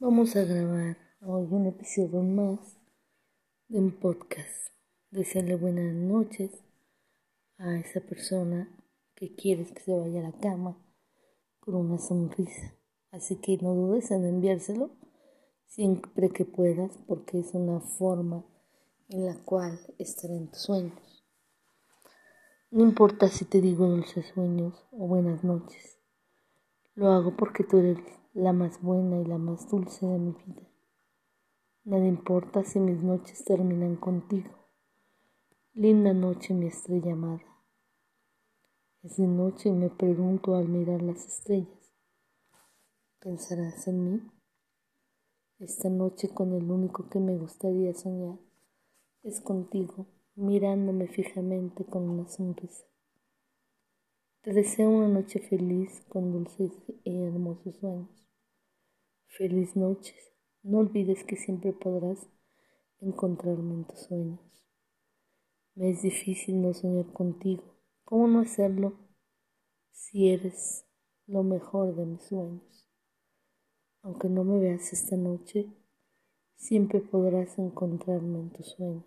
Vamos a grabar hoy un episodio más de un podcast. Desearle buenas noches a esa persona que quieres que se vaya a la cama con una sonrisa. Así que no dudes en enviárselo siempre que puedas porque es una forma en la cual estar en tus sueños. No importa si te digo dulces sueños o buenas noches. Lo hago porque tú eres la más buena y la más dulce de mi vida. Nada importa si mis noches terminan contigo. Linda noche, mi estrella amada. Es de noche y me pregunto al mirar las estrellas. ¿Pensarás en mí? Esta noche con el único que me gustaría soñar es contigo, mirándome fijamente con una sonrisa. Te deseo una noche feliz con dulces y hermosos sueños. Feliz noches. No olvides que siempre podrás encontrarme en tus sueños. Me es difícil no soñar contigo. ¿Cómo no hacerlo si eres lo mejor de mis sueños? Aunque no me veas esta noche, siempre podrás encontrarme en tus sueños.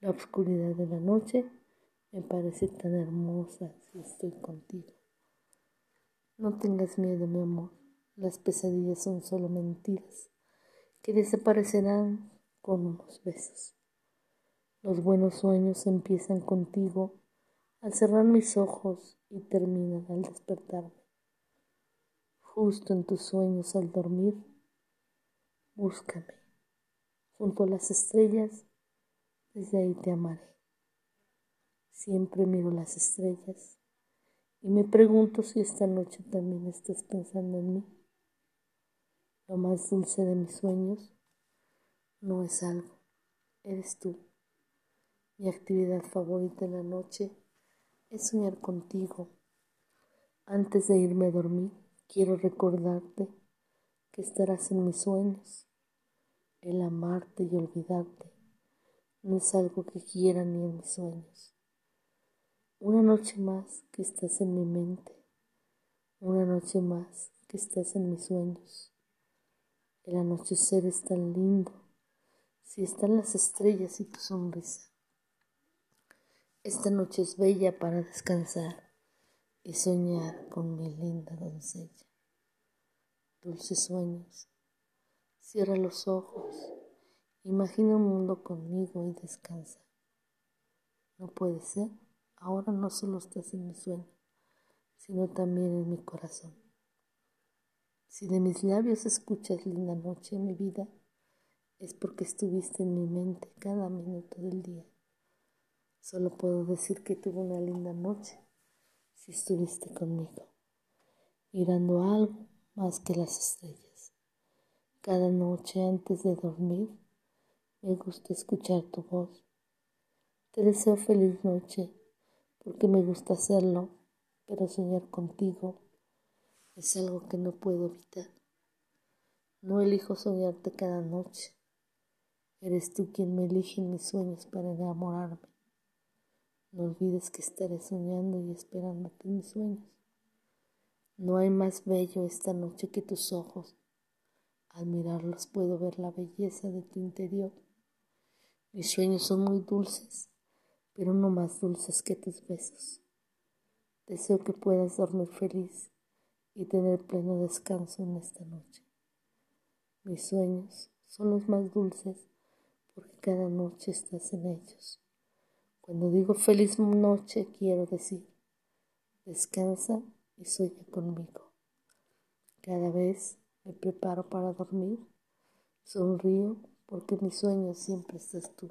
La oscuridad de la noche me parece tan hermosa si estoy contigo. No tengas miedo, mi amor. Las pesadillas son solo mentiras que desaparecerán con unos besos. Los buenos sueños empiezan contigo al cerrar mis ojos y terminan al despertarme. Justo en tus sueños al dormir, búscame. Junto a las estrellas, desde ahí te amaré. Siempre miro las estrellas y me pregunto si esta noche también estás pensando en mí. Lo más dulce de mis sueños no es algo, eres tú. Mi actividad favorita en la noche es soñar contigo. Antes de irme a dormir, quiero recordarte que estarás en mis sueños. El amarte y olvidarte no es algo que quiera ni en mis sueños. Una noche más que estás en mi mente, una noche más que estás en mis sueños. El anochecer es tan lindo si están las estrellas y tu sonrisa. Esta noche es bella para descansar y soñar con mi linda doncella. Dulces sueños. Cierra los ojos. Imagina un mundo conmigo y descansa. No puede ser. Ahora no solo estás en mi sueño, sino también en mi corazón. Si de mis labios escuchas linda noche, mi vida, es porque estuviste en mi mente cada minuto del día. Solo puedo decir que tuve una linda noche si estuviste conmigo, mirando algo más que las estrellas. Cada noche antes de dormir me gusta escuchar tu voz. Te deseo feliz noche porque me gusta hacerlo, pero soñar contigo es algo que no puedo evitar. No elijo soñarte cada noche. Eres tú quien me elige en mis sueños para enamorarme. No olvides que estaré soñando y esperándote en mis sueños. No hay más bello esta noche que tus ojos. Al mirarlos puedo ver la belleza de tu interior. Mis sueños son muy dulces, pero no más dulces que tus besos. Deseo que puedas dormir feliz y tener pleno descanso en esta noche. Mis sueños son los más dulces porque cada noche estás en ellos. Cuando digo feliz noche quiero decir, descansa y sueña conmigo. Cada vez me preparo para dormir, sonrío porque mi sueño siempre estás tú.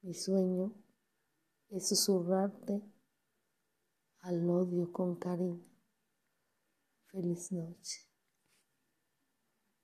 Mi sueño es susurrarte al odio con cariño. Feliz noche.